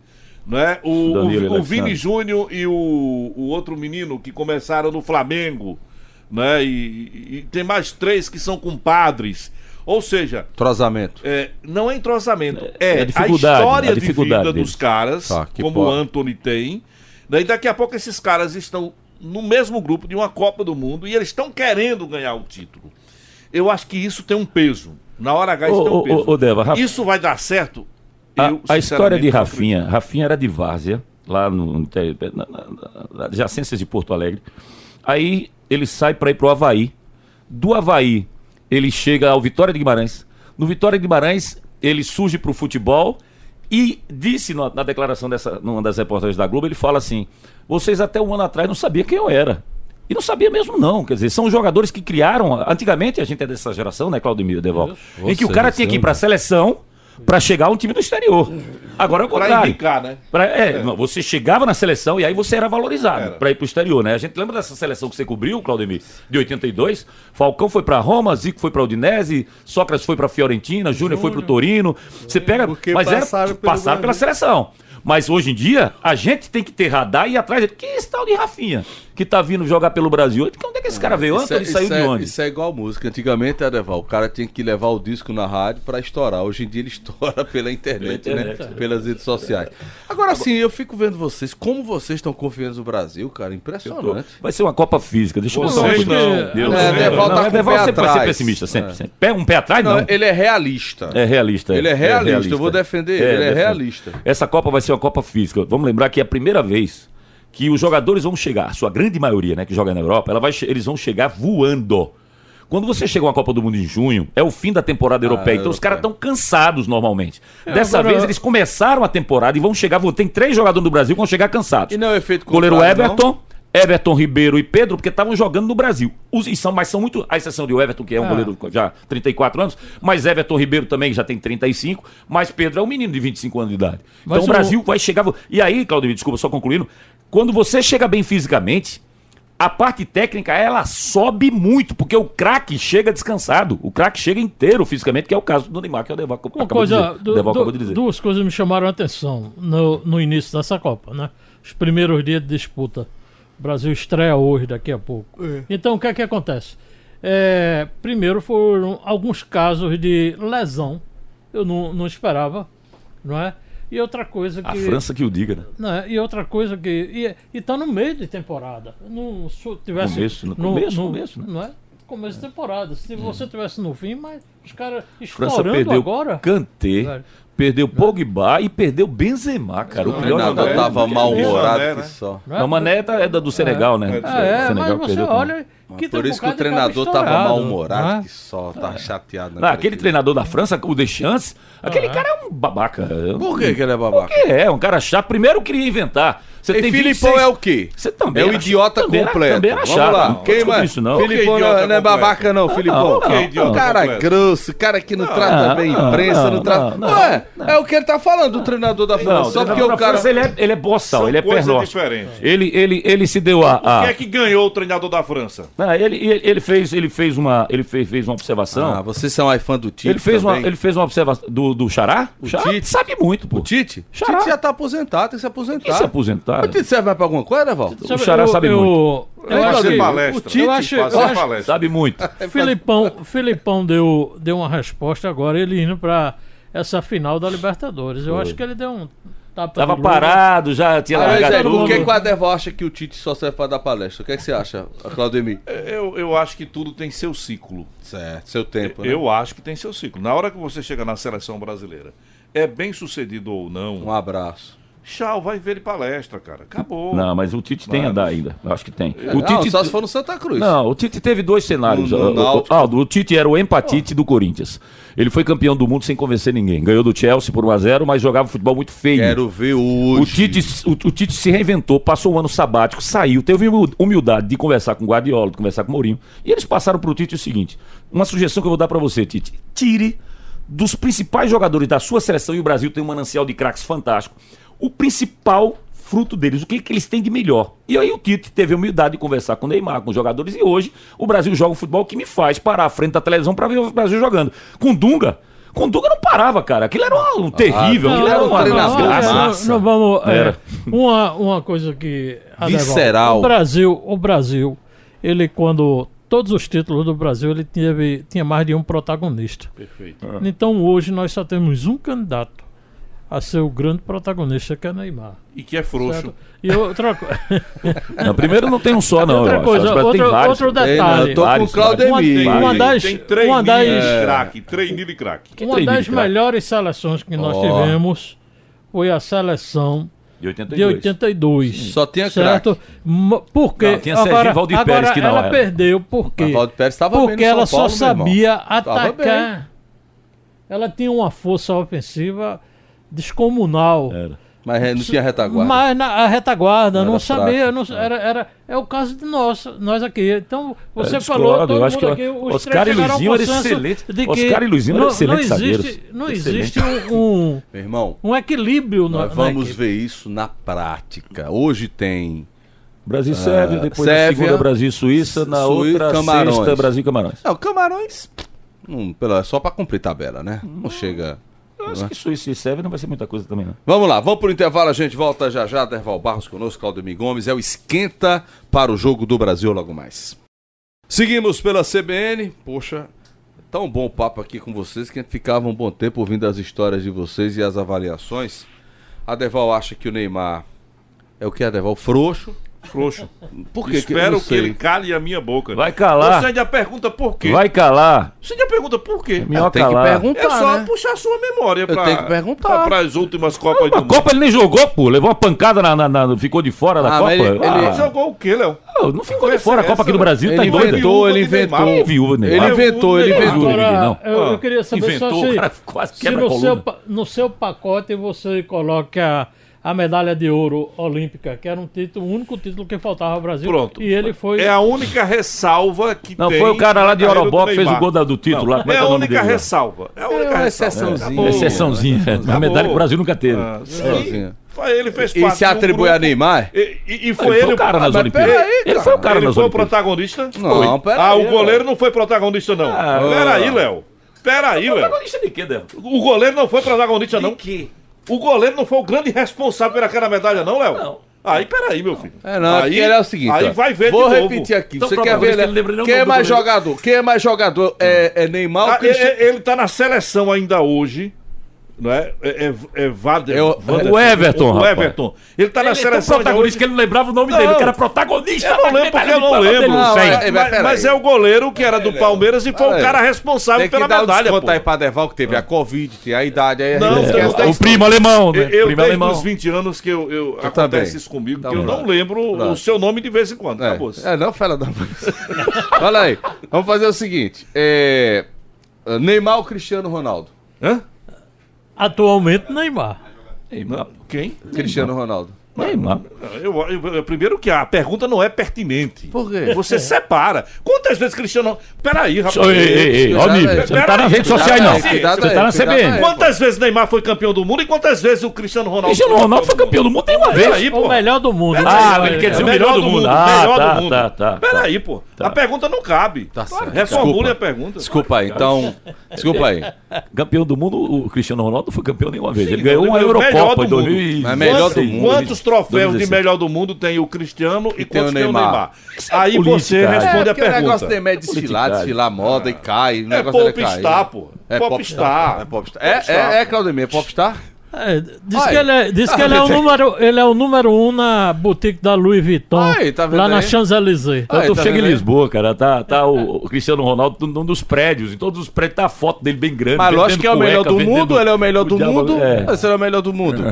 Né? O, o, o. Vini Júnior e o, o outro menino que começaram no Flamengo. Né? E, e- tem mais três que são compadres. Ou seja, Entrosamento. é, não é entrosamento, é, é a a, dificuldade, história a dificuldade de vida deles. dos caras, Tá, que como o pode. Anthony tem. Daí daqui a pouco esses caras estão no mesmo grupo de uma Copa do Mundo e eles estão querendo ganhar o título. Eu acho que isso tem um peso. Na hora H isso Ô, tem um peso. ô, ô, Deva, Rafa- Isso vai dar certo? A, Eu, a história de sinceramente, não Rafinha, Rafinha era de Várzea, lá no, te- na, na, na, adjacências de Porto Alegre. Aí ele sai para ir pro Havaí. Do Havaí, ele chega ao Vitória de Guimarães. No Vitória de Guimarães, ele surge pro futebol e disse na, na declaração dessa, numa das reportagens da Globo, ele fala assim: vocês até um ano atrás não sabiam quem eu era. E não sabia mesmo, não. Quer dizer, são jogadores que criaram. Antigamente, a gente é dessa geração, né, Claudemir Deval? Em que o cara tinha que ir pra seleção pra chegar a um time do exterior. Agora é o Pra contrário. indicar, né? Pra- é, não, você chegava na seleção e aí você era valorizado Era. pra ir pro exterior, né? A gente lembra dessa seleção que você cobriu, Claudemir, de 82? Falcão foi pra Roma, Zico foi pra Udinese, Sócrates foi pra Fiorentina, Júnior foi pro Torino. Você pega, Porque mas era passaram pelo passaram pela seleção. Mas hoje em dia, a gente tem que ter radar e ir atrás. Que é esse tal de Rafinha que tá vindo jogar pelo Brasil? Onde é que esse cara veio? É, Antônio saiu isso de é- onde? Isso é igual música. Antigamente, Adeval, o cara tinha que levar o disco na rádio pra estourar. Hoje em dia ele estoura pela internet, Pela né? internet. Pelas redes sociais. Agora sim, eu fico vendo vocês, como vocês estão confiantes no Brasil, cara, impressionante. Vai ser uma Copa física. Deixa eu botar uma coisa. não. Deus É, tá Não, com o pé sempre vai ser pessimista, sempre. É. sempre. Pé- Um pé atrás, Não, não. ele é realista. É realista. Ele é realista, eu vou defender ele, ele é realista. Essa Copa vai ser uma Copa física. Vamos lembrar que é a primeira vez que os jogadores vão chegar, a sua grande maioria, né, que joga na Europa, ela vai eles vão chegar voando. Quando você chega uma Copa do Mundo em junho, é o fim da temporada europeia. então os caras estão cansados normalmente. Dessa agora- vez eles começaram a temporada e vão chegar. Tem três jogadores do Brasil que vão chegar cansados. E não é o efeito Goleiro contrário, não? Everton, Everton Ribeiro e Pedro, porque estavam jogando no Brasil. Os, e são, mas são muito. A exceção de Everton, que é um Ah. goleiro já 34 anos, mas Everton Ribeiro também já tem 35, mas Pedro é um menino de 25 anos de idade. Mas então o o- Brasil vai chegar. E aí, Claudio, desculpa, só concluindo. Quando você chega bem fisicamente, a parte técnica ela sobe muito, porque o craque chega descansado. O craque chega inteiro fisicamente, que é o caso do Neymar, que é o Deval Uma acabou de coisa, dizer. du- O Deval du- acabou de dizer. duas coisas me chamaram a atenção no, no início dessa Copa, né? Os primeiros dias de disputa. O Brasil estreia hoje, daqui a pouco. Então, o que é que acontece? É, primeiro foram alguns casos de lesão. Eu não, não esperava, não é? E outra coisa que... A França que o diga, né? né, E outra coisa que. E, e tá no meio de temporada. Não, se tivesse. Começo, no começo, começo, né? Não é? Começo de temporada. Se você tivesse no fim, mas os caras França estourando perdeu agora. Kanté. Perdeu Pogba e perdeu Benzema, cara. O O pior treinador jogador. tava é, mal-humorado é, que né? só. não é? Não, Maneta é da- do Senegal, né? É, Ah, é, Senegal mas você olha. Que Por isso que o treinador tava mal-humorado não é? que só, tava chateado. Não, naquele aquele treinador da França, o Deschamps, aquele Ah. cara é um babaca. Por que, que ele é babaca? Porque é, um cara chato. Primeiro queria inventar. Você E tem Filipão 26 é o quê? Você também É o idiota também completo. também era Vamos chato, lá. não Quem mais? isso, não. Filipão Que não, idiota não é babaca, não, Filipão. não, não, idiota cara completo. grosso, cara que não trata não, bem a não, imprensa, não, não, trata. não, não. é o que ele tá falando do treinador da Não, França. Só o porque o cara. Ele é, ele é boçal, ele é diferentes. Ele, ele, ele se deu a... a- Quem é que ganhou o treinador da França? Não, ele, ele, fez, ele fez uma, ele fez, fez uma observação. Ah, vocês são aí fã do Tite. ele fez uma, ele fez uma observação do, do Xará. O Xará Tite? sabe muito, pô. O Tite? O Xará. Tite já tá aposentado, tem que se aposentar. se aposentar? O Tite serve mais pra alguma coisa, Val? O Xará sabe muito. Eu acho Fazer que palestra. o Tite, eu acho, eu acho, palestra. Sabe muito. Filipão, Filipão deu, deu uma resposta agora, ele indo pra essa final da Libertadores. Eu acho que ele deu um tapa Tava parado, já tinha Mas largado é, tudo. por que que o Adeval acha que o Tite só serve pra dar palestra? O que, é que você acha, Claudemir? Eu, eu acho que tudo tem seu ciclo. Certo, seu tempo, né? Eu acho que tem seu ciclo. Na hora que você chega na seleção brasileira, é bem sucedido ou não, Um abraço. Tchau, vai ver de palestra, cara. Acabou. Não, mas o Tite tem a dar ainda. Eu acho que tem. O não, Tite, só se for no Santa Cruz. Não, o Tite teve dois cenários. No- no. Aldo, o Tite era o empatite do Corinthians. Ele foi campeão do mundo sem convencer ninguém. Ganhou do Chelsea por 1x0, mas jogava futebol muito feio. Quero ver hoje. O Tite, o, o Tite se reinventou, passou um ano sabático, saiu, teve humil- humildade de conversar com o Guardiola, de conversar com o Mourinho. E eles passaram pro Tite o seguinte: uma sugestão que eu vou dar pra você, Tite. Tire dos principais jogadores da sua seleção, e o Brasil tem um manancial de craques fantástico, o principal fruto deles, o que, que eles têm de melhor. E aí o Tite teve a humildade de conversar com o Neymar, com os jogadores, e hoje o Brasil joga o futebol que me faz parar à frente da televisão pra ver o Brasil jogando. Com Dunga. Com Dunga não parava, cara. Aquilo era um terrível, não, aquilo era não, uma desgraça. não, massa. não vamos. é, Era. uma, uma coisa que. Visceral. O Brasil, o Brasil, ele quando todos os títulos do Brasil ele teve, tinha mais de um protagonista. Perfeito. Então hoje nós só temos um candidato a ser o grande protagonista, que é Neymar. E que é frouxo. certo? E outra, co- Não, primeiro não tem um só, não. outra eu acho. coisa, Acho tem outro, vários. outro detalhe. eu tô com o Vários, Claudemir. Uma- uma das- tem uma das- de craque, treininho de craque. Que Uma das cara? melhores seleções que nós Ó. tivemos foi a seleção De 82. de 82. Só tinha certo? Ma- Porque Não, tinha Serginho agora, Valdir agora Pérez, que não ela era. perdeu porque Pérez estava porque ela só Paulo, sabia atacar. Ela tinha uma força ofensiva descomunal. Era. Mas não tinha retaguarda. Mas na a retaguarda, Era não sabia, fraco. não, era, era, é o caso de nós, nós aqui. Então, você Eu falou, todo eu acho mundo que aqui, os Oscar três e Luizinho eram excelentes. de que Oscar e Luizinho eram não, excelentes não existe, zagueiros. não Excelente. existe um, um, Meu irmão, um equilíbrio na, nós na vamos equipe. ver isso na prática. Hoje tem. Brasil e Sérvia, depois Ah, Sérvia, na segunda Brasil e Suíça, na Suí- outra Camarões. sexta Brasil e Camarões. Não, Camarões. Hum, pela, só pra cumprir tabela, né? Não chega. Eu acho que Suíça e Sérvia não vai ser muita coisa também, não. Vamos lá, vamos pro intervalo, a gente volta já já. Derval Barros conosco, Claudemir Gomes. É o esquenta para o jogo do Brasil logo mais. Seguimos pela CBN. Poxa, tão bom papo aqui com vocês que a gente ficava um bom tempo ouvindo as histórias de vocês e as avaliações. A Deval acha que o Neymar é o que, Adeval? Frouxo. Frouxo. Por quê? Eu Espero que sei. ele cale a minha boca. Vai calar. Você ainda pergunta por quê? Vai calar. Você ainda pergunta por quê? Melhor tem que perguntar. É só né? puxar a sua memória pra, tenho que perguntar. Para as últimas Copas do A Mundo. Copa ele nem jogou, pô. Levou uma pancada na. na- na- ficou de fora da Ah, Copa. mas ele- Ah, ele- Ah, jogou o quê, Léo? não, não ficou de Essa- fora a Copa aqui do Brasil, Ele tá doido. inventou, ele Viúva de inventou. Neymar. Que viúva, Neymar. Ele inventou, ele inventou. Agora- Agora, eu, eu queria saber Inventou, só se, cara quase se no, seu, no seu pacote você coloca a medalha de ouro olímpica, que era um título, o único título que faltava ao Brasil. Pronto. E ele foi. É a única ressalva que Não, tem foi o cara lá de Orobock que fez o gol da- do título lá. Como É é que a é o nome única dele lá? ressalva. É a única É uma exceçãozinha. Acabou. Exceçãozinha. é. Uma medalha que o Brasil nunca teve. Ah. Foi- Ele fez E parte se de um atribui a Neymar? E, e- e foi Ele ele, foi o cara nas Olimpíadas. Ele foi o cara ele nas foi Olimpíadas. protagonista? Não, Foi. peraí, Ah, o Léo. goleiro não foi protagonista, não. Ah, Peraí, Léo. Peraí, Léo. Protagonista de quê, Débora? O goleiro não foi protagonista, não. quê? O goleiro não foi o grande responsável por aquela medalha, não, Léo? Não. Aí, peraí, meu filho. É, não, aí, porque ele é o seguinte. Aí ó. vai ver Vou de novo. repetir aqui. Então, Você quer ver, né? ele Quem é mais jogador? Quem é mais jogador? É, é Neymar ou Ah, Cristiano? ele, ele tá na seleção ainda hoje. Não é? É, é, é Vader, É o- Wanderson, o Everton, O rapaz. Everton. Ele tá na Ele é tão seleção ainda protagonista hoje. que ele não lembrava o nome Não. dele, que era protagonista. Eu não lembro porque eu não lembro. Não, é- Mas, mas mas- é o goleiro que era do Palmeiras e foi o cara responsável Tem que pela dar o medalha. desconto pô. aí pra Deval, que teve a Covid, tem a idade. Aí Não, tenho- da O primo alemão, né? Eu, primo alemão. os 20 anos que eu, eu acontece também. isso comigo, Tá que eu não lembro o seu nome de vez em quando. Acabou. É, é, não, fela da Olha aí, vamos fazer o seguinte. É, Neymar ou Cristiano Ronaldo? Hã? Atualmente, Neymar. Neymar. Quem? Cristiano Ronaldo. Neymar. Eu, eu- eu- primeiro que a pergunta não é pertinente. Por quê? Você separa. Quantas vezes Cristiano. Peraí, rapaz. Ei, ei, ei, ó nível. Você não tá nas redes sociais, não. Você tá aí, na CBN. aí. Quantas vezes Neymar foi campeão do mundo e quantas vezes o Cristiano Ronaldo Cristiano Ronaldo foi campeão do mundo tem uma vez. Peraí, pô. O melhor do mundo. Ah, ele quer dizer o É melhor do mundo. Ah, melhor tá, do mundo. tá, tá, Peraí, pô. Tá. A pergunta não cabe. Tá certo. Reformule a pergunta. Desculpa aí, então. Desculpa aí. Campeão do mundo, o Cristiano Ronaldo não foi campeão nenhuma vez. Sim, ele ganhou uma Eurocopa do em mundo. 2000 Mas melhor do Quantos, mundo. quantos troféus de 2016. melhor do mundo tem o Cristiano e, E tem quantos o tem o Neymar. Neymar? Aí política, você é. responde a porque o negócio pergunta. dele é desfilar, desfilar moda e cai. O É dele popstar, pô. É Popstar. É popstar. É, é, é Claudemir, é popstar? É, diz que, ele é, diz que ele, é o número, ele é o número um na boutique da Louis Vuitton, tá lá na? Champs-Élysées. Tá chega em? Lisboa, cara, tá, tá o, o Cristiano Ronaldo num dos prédios, em todos os prédios tá a foto dele bem grande. Mas lógico que é o melhor cueca, do vendendo mundo, ele é o melhor do mundo. É. Você é o melhor do mundo.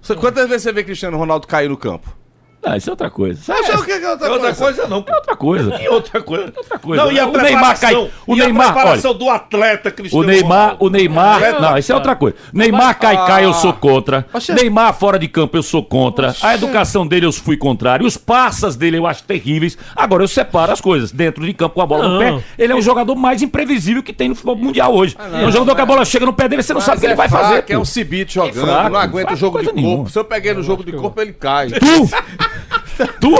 Você- quantas vezes você vê Cristiano Ronaldo cair no campo? Ah, isso é outra coisa. Isso Você o que que é outra É outra coisa? coisa não, é outra coisa. E outra coisa. Outra coisa. Não, e a O Neymar cai- o e a Neymar, preparação do atleta O Cristiano Neymar, Ronaldo? o Neymar, não, isso é outra coisa. Neymar cai, cai, eu sou contra. Neymar fora de campo, eu sou contra. A educação dele, eu fui contrário. Os passas dele, eu acho terríveis. Agora, eu separo as coisas. Dentro de campo, com a bola no Não. pé, ele é o jogador mais imprevisível que tem no futebol mundial hoje. é um jogador que a bola chega no pé dele, você não sabe o que ele vai fraco, fazer. É um cibite jogando, fraco, não aguenta o jogo de corpo. Se eu peguei no jogo de corpo, ele cai. Tu! Tu!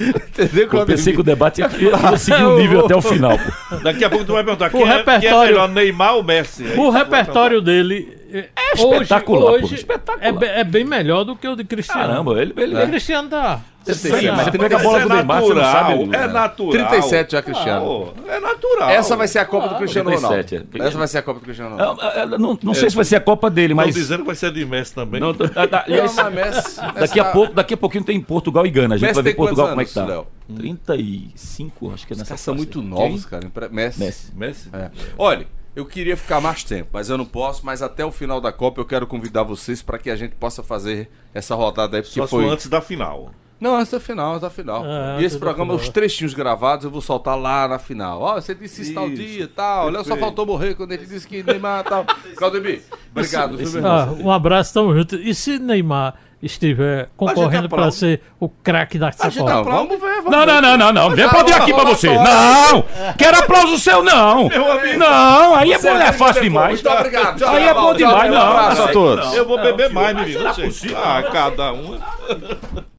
Entendeu, Eu pensei que o debate ia, ia seguir o nível até o final. pô. Daqui a pouco tu vai perguntar O quem, é, quem é repertório- melhor, Neymar ou Messi? Aí O repertório dele é, espetacular, pô, hoje espetacular. É, é bem melhor do que o de Cristiano. Caramba, ele, ele, O Cristiano tá. Sim, mas você Mas pega a bola é do Neymar, você não natural, sabe. É natural. 37 já, Cristiano. Pô, é natural. Essa vai ser a Copa do Cristiano 37, Ronaldo. é. Essa vai ser a Copa do Cristiano Ronaldo. Ah, ah, Não, não sei se vai ser a Copa dele, Estão mas. dizendo que vai ser de Messi também. Não, da- da- da- aliás, Não, mas Messi- daqui, a tá- pouco, daqui a pouquinho tem Portugal e Gana. A gente Messi vai ver Portugal como é que tá. Léo? 35, acho que é Os nessa caras são muito novos, cara. Messi. Messi. Messi? É. Olha, eu queria ficar mais tempo, mas eu não posso. Mas até o final da Copa eu quero convidar vocês para que a gente possa fazer essa rodada aí, porque Só foi. antes da final. Não, antes da final, antes da final. É, e esse da programa, os trechinhos gravados, eu vou soltar lá na final. Ó, você disse isso tal dia e tal. Léo só faltou morrer quando ele disse que Neymar e tal. Claudemir, obrigado, viu, esse- irmão? Ah, um abraço, tamo junto. E se Neymar estiver concorrendo para ser o craque A Copa? aplaude. Vamos ver, vamos Não, ver. não, não, não, não. Vem Já, aplaudir aqui pra ó, você. Não! Quero aplauso seu, não! Não, aí é, bom, é fácil demais. Muito obrigado. Tchau, Aí é bom tchau, demais, Um não. abraço a todos. Eu vou beber mais, Não, menino. possível? Ah, cada um.